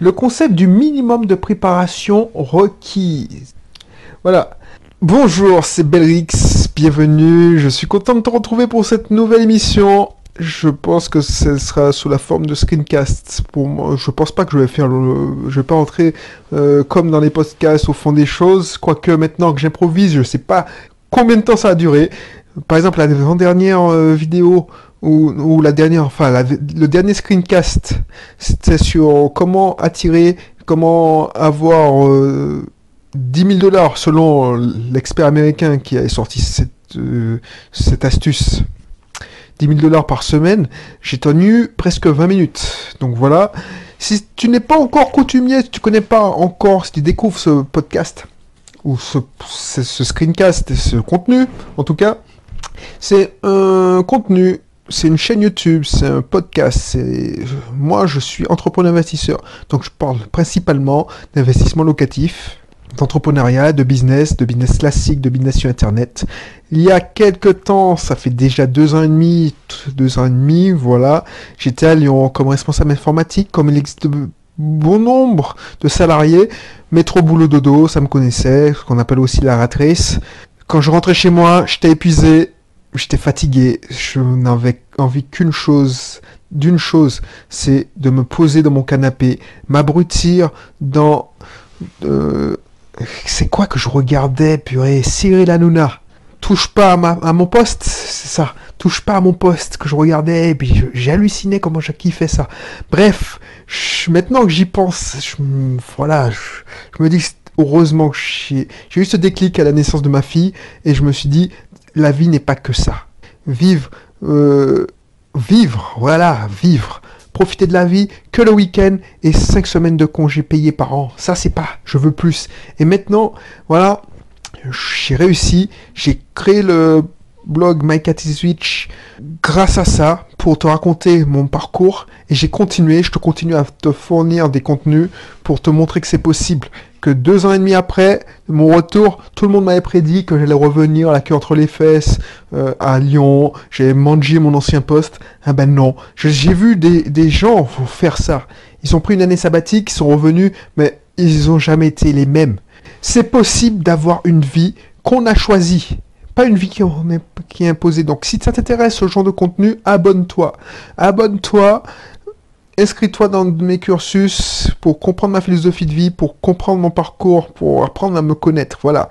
Le concept du minimum de préparation requise. Voilà. Bonjour, c'est Belrix, bienvenue. Je suis content de te retrouver pour cette nouvelle émission. Je pense que ce sera sous la forme de screencast. Pour moi, je pense pas que je vais faire le, je vais pas entrer euh, comme dans les podcasts au fond des choses. Quoique maintenant que j'improvise, je sais pas combien de temps ça a duré. Par exemple, la dernière euh, vidéo ou, la dernière, enfin le dernier screencast, c'était sur comment attirer, comment avoir 10 000 dollars selon l'expert américain qui a sorti cette, euh, astuce. 10 000 dollars par semaine, j'ai tenu presque 20 minutes. Donc voilà. Si tu n'es pas encore coutumier, si tu connais pas encore, si tu découvres ce podcast, ou ce, ce screencast, ce contenu, en tout cas, c'est un contenu c'est une chaîne YouTube, c'est un podcast. Moi, je suis entrepreneur investisseur. Donc, je parle principalement d'investissement locatif, d'entrepreneuriat, de business, de business classique, de business sur Internet. Il y a quelques temps, ça fait déjà deux ans et demi, deux ans et demi, voilà, j'étais à Lyon comme responsable informatique, comme il existe bon nombre de salariés, métro boulot dodo, ça me connaissait, ce qu'on appelle aussi la ratrice. Quand je rentrais chez moi, j'étais épuisé, j'étais fatigué, je n'avais envie qu'une chose, d'une chose, c'est de me poser dans mon canapé, m'abrutir dans... Euh, c'est quoi que je regardais, purée Cyril Hanouna. Touche pas à, mon poste, c'est ça. Touche pas à mon poste que je regardais, et puis j'ai halluciné comment j'ai kiffé ça. Bref, maintenant que j'y pense, je, voilà, je, me dis heureusement que j'ai eu ce déclic à la naissance de ma fille, et je me suis dit, la vie n'est pas que ça. Vivre, euh, vivre, voilà, vivre. Profiter de la vie que le week-end et cinq semaines de congés payés par an. Ça, c'est pas, je veux plus. Et maintenant, voilà, j'ai réussi. J'ai créé le blog My Cat is grâce à ça pour te raconter mon parcours et j'ai continué, je te continue à te fournir des contenus pour te montrer que c'est possible que deux ans et demi après mon retour, tout le monde m'avait prédit que j'allais revenir la queue entre les fesses euh, à Lyon, j'ai mangé mon ancien poste. Ah ben non, j'ai vu des, des gens faire ça. Ils ont pris une année sabbatique, ils sont revenus, mais ils n'ont jamais été les mêmes. C'est possible d'avoir une vie qu'on a choisie pas une vie qui, est, imposée. Donc si ça t'intéresse ce genre de contenu, abonne-toi. Abonne-toi inscris-toi dans mes cursus pour comprendre ma philosophie de vie, pour comprendre mon parcours, pour apprendre à me connaître. Voilà.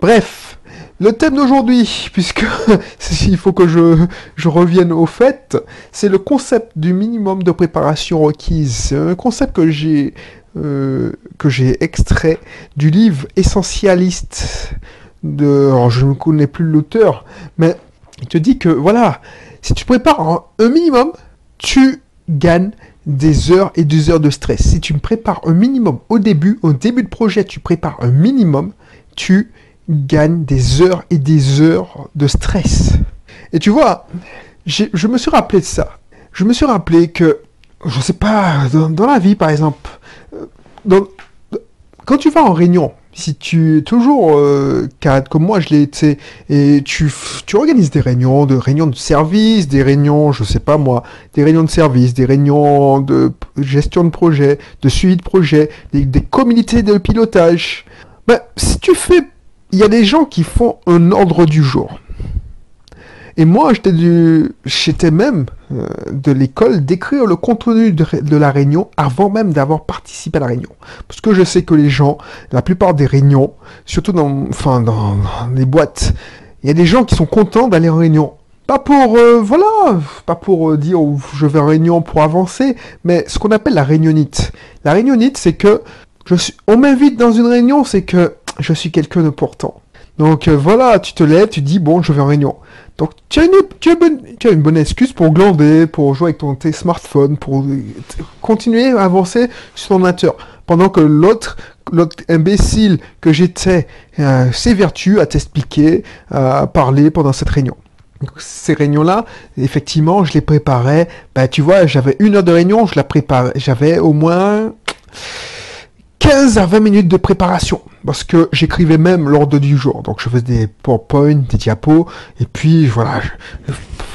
Bref, le thème d'aujourd'hui, puisque il faut que je, revienne au fait, c'est le concept du minimum de préparation requise. C'est un concept que j'ai euh, que j'ai extrait du livre Essentialiste je ne connais plus l'auteur, mais il te dit que voilà, si tu prépares un minimum, tu gagnes des heures et des heures de stress. Si tu me prépares un minimum au début, au début de projet, tu prépares un minimum, tu gagnes des heures et des heures de stress. Et tu vois, je me suis rappelé de ça. Je me suis rappelé que, je sais pas, dans, la vie par exemple, euh, quand tu vas en réunion, si tu es toujours euh, cadre comme moi je l'ai été et tu, tu organises des réunions, de réunions de service, des réunions, je sais pas moi, des réunions de service, des réunions de gestion de projet, de suivi de projet, des, des communautés de pilotage. Ben, si tu fais, il y a des gens qui font un ordre du jour. Et moi, j'étais même euh, de l'école d'écrire le contenu de, la réunion avant même d'avoir participé à la réunion. Parce que je sais que les gens, la plupart des réunions, surtout dans, les boîtes, il y a des gens qui sont contents d'aller en réunion. Pas pour, euh, voilà, pas pour euh, dire oh, je vais en réunion pour avancer, mais ce qu'on appelle la réunionite. La réunionite, c'est que on m'invite dans une réunion, c'est que je suis quelqu'un d'important. Donc voilà, tu te lèves, tu dis bon, je vais en réunion. Donc tu as, une, bonne, excuse pour glander, pour jouer avec ton tes smartphone, pour continuer à avancer sur ton ordinateur. Pendant que l'autre, l'autre imbécile que j'étais euh, s'évertue à t'expliquer, à parler pendant cette réunion. ces réunions-là, effectivement, je les préparais. Bah, tu vois, j'avais une heure de réunion, je la préparais. J'avais au moins 15 à 20 minutes de préparation. Parce que j'écrivais même l'ordre du jour. Donc je faisais des PowerPoint, des diapos. Et puis voilà,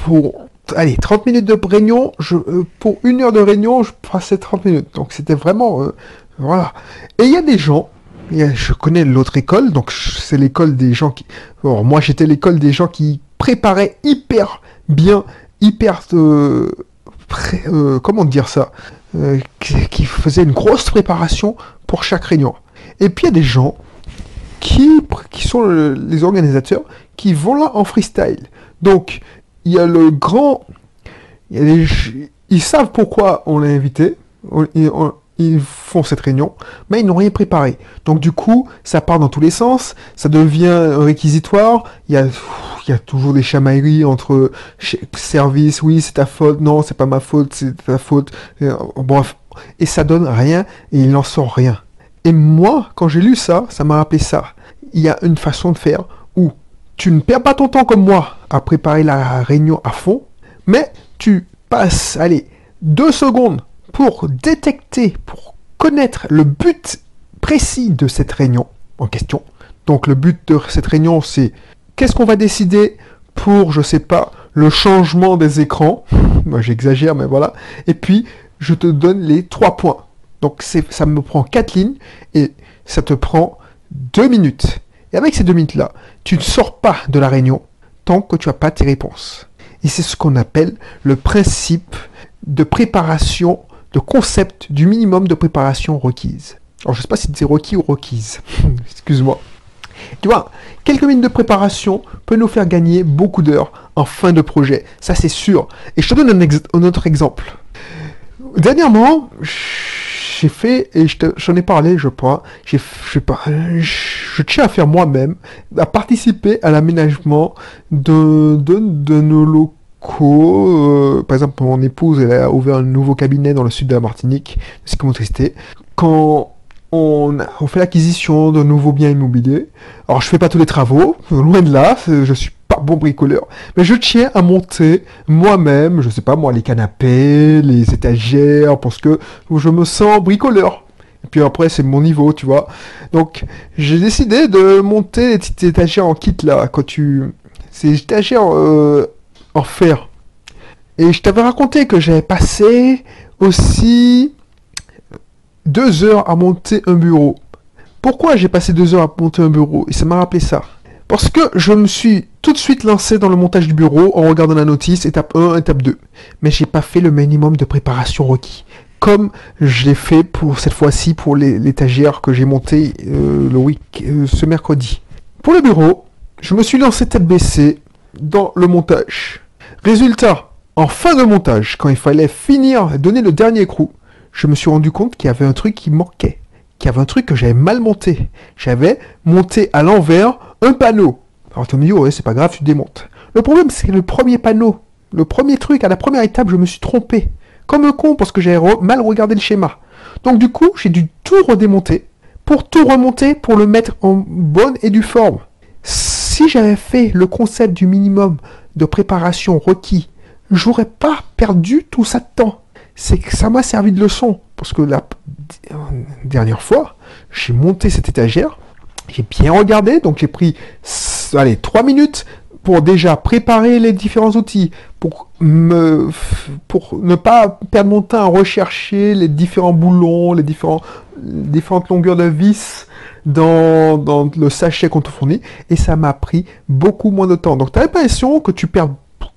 pour allez, 30 minutes de réunion, je, euh, pour une heure de réunion, je passais 30 minutes. Donc c'était vraiment, euh, voilà. Et il y a des gens, je connais l'autre école, donc c'est l'école des gens qui, moi j'étais l'école des gens qui préparaient hyper bien, hyper, euh, comment dire ça, qui, qui faisaient une grosse préparation pour chaque réunion. Et puis il y a des gens qui, sont les organisateurs qui vont là en freestyle. Donc, il y a le grand. ils savent pourquoi on l'a invité. Ils font cette réunion, mais ils n'ont rien préparé. Donc du coup, ça part dans tous les sens, ça devient réquisitoire, il y a, il y a toujours des chamailleries entre services, oui c'est ta faute, non c'est pas ma faute, c'est ta faute, bref, et ça donne rien, et il n'en sort rien. Et moi, quand j'ai lu ça, ça m'a rappelé ça. Il y a une façon de faire où tu ne perds pas ton temps comme moi à préparer la réunion à fond, mais tu passes, allez, deux secondes pour détecter, pour connaître le but précis de cette réunion en question. Donc le but de cette réunion, c'est qu'est-ce qu'on va décider pour, je sais pas, le changement des écrans. Moi j'exagère, mais voilà. Et puis, je te donne les trois points. Donc ça me prend quatre lignes et ça te prend deux minutes. Et avec ces deux minutes-là, tu ne sors pas de la réunion tant que tu n'as pas tes réponses. Et c'est ce qu'on appelle le principe de préparation, concept du minimum de préparation requise. Alors je ne sais pas si c'est requis ou requise. Excuse-moi. Tu vois, quelques minutes de préparation peut nous faire gagner beaucoup d'heures en fin de projet. Ça c'est sûr. Et je te donne un, autre exemple. Dernièrement, j'ai fait, et j'en ai parlé, je crois, j'ai, je, je tiens à faire moi-même, à participer à l'aménagement de, nos locaux. Euh, par exemple, mon épouse, elle a ouvert un nouveau cabinet dans le sud de la Martinique, comme tristesse. Quand on, fait l'acquisition de nouveaux biens immobiliers, alors je fais pas tous les travaux, loin de là, je suis bon bricoleur. Mais je tiens à monter moi-même, je sais pas moi, les canapés, les étagères, parce que je me sens bricoleur. Et puis après, c'est mon niveau, tu vois. Donc, j'ai décidé de monter les petites étagères en kit là, quand tu. Ces étagères euh, en fer. Et je t'avais raconté que j'avais passé aussi deux heures à monter un bureau. Pourquoi j'ai passé deux heures à monter un bureau? Et ça m'a rappelé ça. Parce que je me suis tout de suite lancé dans le montage du bureau en regardant la notice, étape 1, étape 2. Mais j'ai pas fait le minimum de préparation requis. Comme je l'ai fait pour cette fois-ci pour l'étagère que j'ai montée euh, le week euh, ce mercredi. Pour le bureau, je me suis lancé tête baissée dans le montage. Résultat, en fin de montage, quand il fallait finir, donner le dernier écrou, je me suis rendu compte qu'il y avait un truc qui manquait, qu'il y avait un truc que j'avais mal monté. J'avais monté à l'envers un panneau. Alors tu me dis, ouais, c'est pas grave, tu démontes. Le problème, c'est que le premier panneau, le premier truc, à la première étape, je me suis trompé. Comme un con, parce que j'avais mal regardé le schéma. Donc du coup, j'ai dû tout redémonter, pour tout remonter, pour le mettre en bonne et due forme. Si j'avais fait le concept du minimum de préparation requis, j'aurais pas perdu tout ça de temps. C'est que ça m'a servi de leçon. Parce que la dernière fois, j'ai monté cette étagère, j'ai bien regardé, donc j'ai pris allez, 3 minutes pour déjà préparer les différents outils, pour, me, pour ne pas perdre mon temps à rechercher les différents boulons, les différents, différentes longueurs de vis dans, le sachet qu'on te fournit, et ça m'a pris beaucoup moins de temps. Donc tu as l'impression que tu perds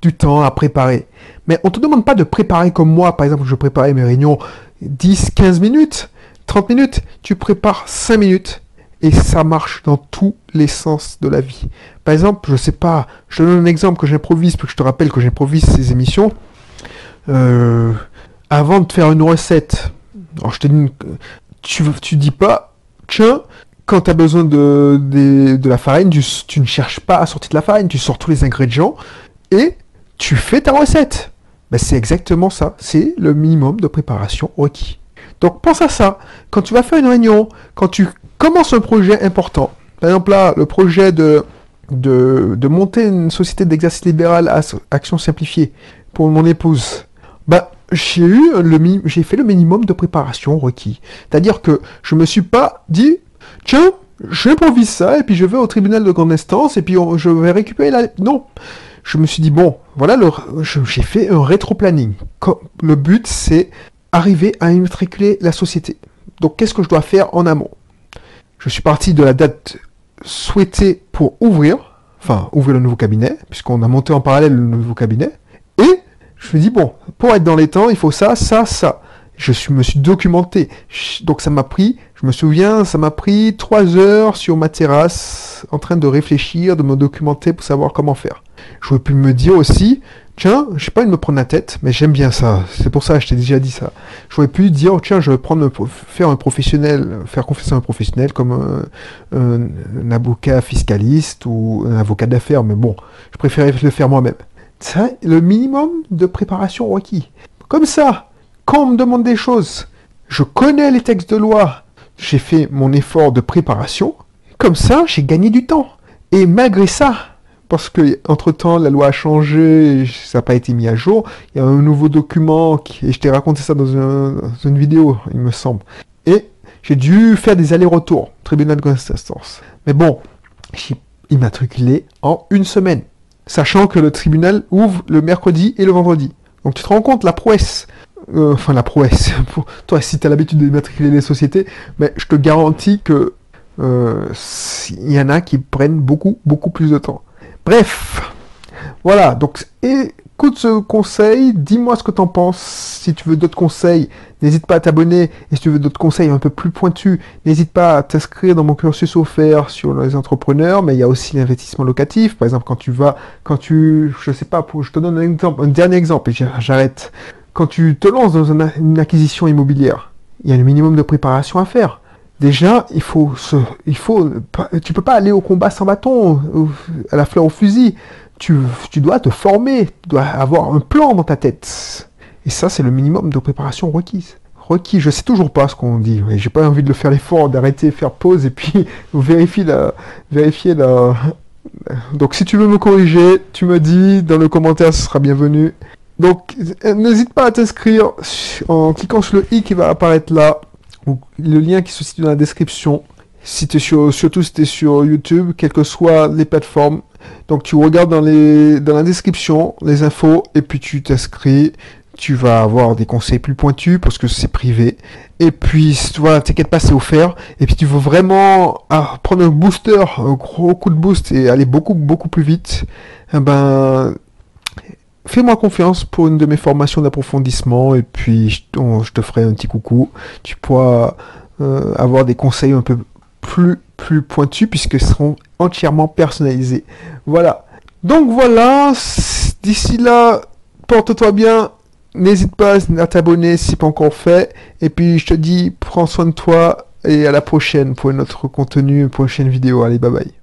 du temps à préparer. Mais on te demande pas de préparer comme moi, par exemple, je préparais mes réunions 10, 15 minutes, 30 minutes, tu prépares 5 minutes et ça marche dans tous les sens de la vie. Par exemple, je sais pas, je donne un exemple que j'improvise, parce que je te rappelle que j'improvise ces émissions. Euh, avant de faire une recette, alors je te dis, tu, tu dis pas, tiens, quand tu as besoin de, de, la farine, tu, ne cherches pas à sortir de la farine, tu sors tous les ingrédients et tu fais ta recette. Ben, c'est exactement ça, c'est le minimum de préparation requis. Donc pense à ça. Quand tu vas faire une réunion, quand tu commences un projet important, par exemple là, le projet de, de, monter une société d'exercice libéral à action simplifiée pour mon épouse, bah j'ai fait le minimum de préparation requis. C'est-à-dire que je me suis pas dit tiens, j'improvise ça, et puis je vais au tribunal de grande instance, et puis je vais récupérer la... Non Je me suis dit, bon, voilà, j'ai fait un rétro-planning. Le but, c'est arriver à immatriculer la société. Donc, qu'est-ce que je dois faire en amont? Je suis parti de la date souhaitée pour ouvrir, enfin, ouvrir le nouveau cabinet, puisqu'on a monté en parallèle le nouveau cabinet, et je me dis, bon, pour être dans les temps, il faut ça, ça, ça. Je me suis documenté. Donc ça m'a pris, je me souviens, ça m'a pris trois heures sur ma terrasse, en train de réfléchir, de me documenter pour savoir comment faire. J'aurais pu me dire aussi, tiens, je sais pas de me prendre la tête, mais j'aime bien ça. C'est pour ça je t'ai déjà dit ça. J'aurais pu dire, tiens, je vais prendre, faire un professionnel, faire confiance à un professionnel comme un, un avocat fiscaliste ou un avocat d'affaires, mais bon, je préférais le faire moi-même. C'est le minimum de préparation requis. Comme ça, quand on me demande des choses, je connais les textes de loi, j'ai fait mon effort de préparation, comme ça, j'ai gagné du temps. Et malgré ça, parce que entre temps la loi a changé, ça n'a pas été mis à jour, il y a un nouveau document, et je t'ai raconté ça dans, une vidéo, il me semble. Et j'ai dû faire des allers-retours, tribunal de grande instance. Mais bon, j'ai immatriculé en une semaine sachant que le tribunal ouvre le mercredi et le vendredi. Donc tu te rends compte la prouesse, euh, enfin la prouesse, pour toi si tu as l'habitude d'immatriculer les sociétés, mais je te garantis que euh, il y en a qui prennent beaucoup, beaucoup plus de temps. Bref, voilà, donc écoute ce conseil, dis-moi ce que t'en penses. Si tu veux d'autres conseils, n'hésite pas à t'abonner. Et si tu veux d'autres conseils un peu plus pointus, n'hésite pas à t'inscrire dans mon cursus offert sur les entrepreneurs. Mais il y a aussi l'investissement locatif. Par exemple, quand tu vas, quand tu, je sais pas, je te donne un exemple, un dernier exemple et j'arrête. Quand tu te lances dans une acquisition immobilière, il y a un minimum de préparation à faire. Déjà, il faut se, il faut, tu peux pas aller au combat sans bâton, à la fleur au fusil tu, dois te former, tu dois avoir un plan dans ta tête. Et ça, c'est le minimum de préparation requise. Requis, je sais toujours pas ce qu'on dit. J'ai pas envie de le faire l'effort, d'arrêter, faire pause et puis vérifier la, vérifier la. Donc, si tu veux me corriger, tu me dis dans le commentaire, ce sera bienvenu. Donc, n'hésite pas à t'inscrire en cliquant sur le i qui va apparaître là, ou le lien qui se situe dans la description. Si es sur, surtout si tu es sur YouTube, quelles que soient les plateformes, donc tu regardes dans, les, dans la description les infos et puis tu t'inscris. Tu vas avoir des conseils plus pointus parce que c'est privé. Et puis, voilà, t'inquiète pas, c'est offert. Et puis, tu veux vraiment ah, prendre un booster, un gros coup de boost et aller beaucoup, beaucoup plus vite. Eh ben, fais-moi confiance pour une de mes formations d'approfondissement et puis je, te ferai un petit coucou. Tu pourras euh, avoir des conseils un peu plus, plus pointus puisque seront entièrement personnalisés. Voilà. Donc voilà, d'ici là, porte-toi bien. N'hésite pas à t'abonner si pas encore fait. Et puis je te dis, prends soin de toi et à la prochaine pour notre contenu, une prochaine vidéo. Allez, bye bye.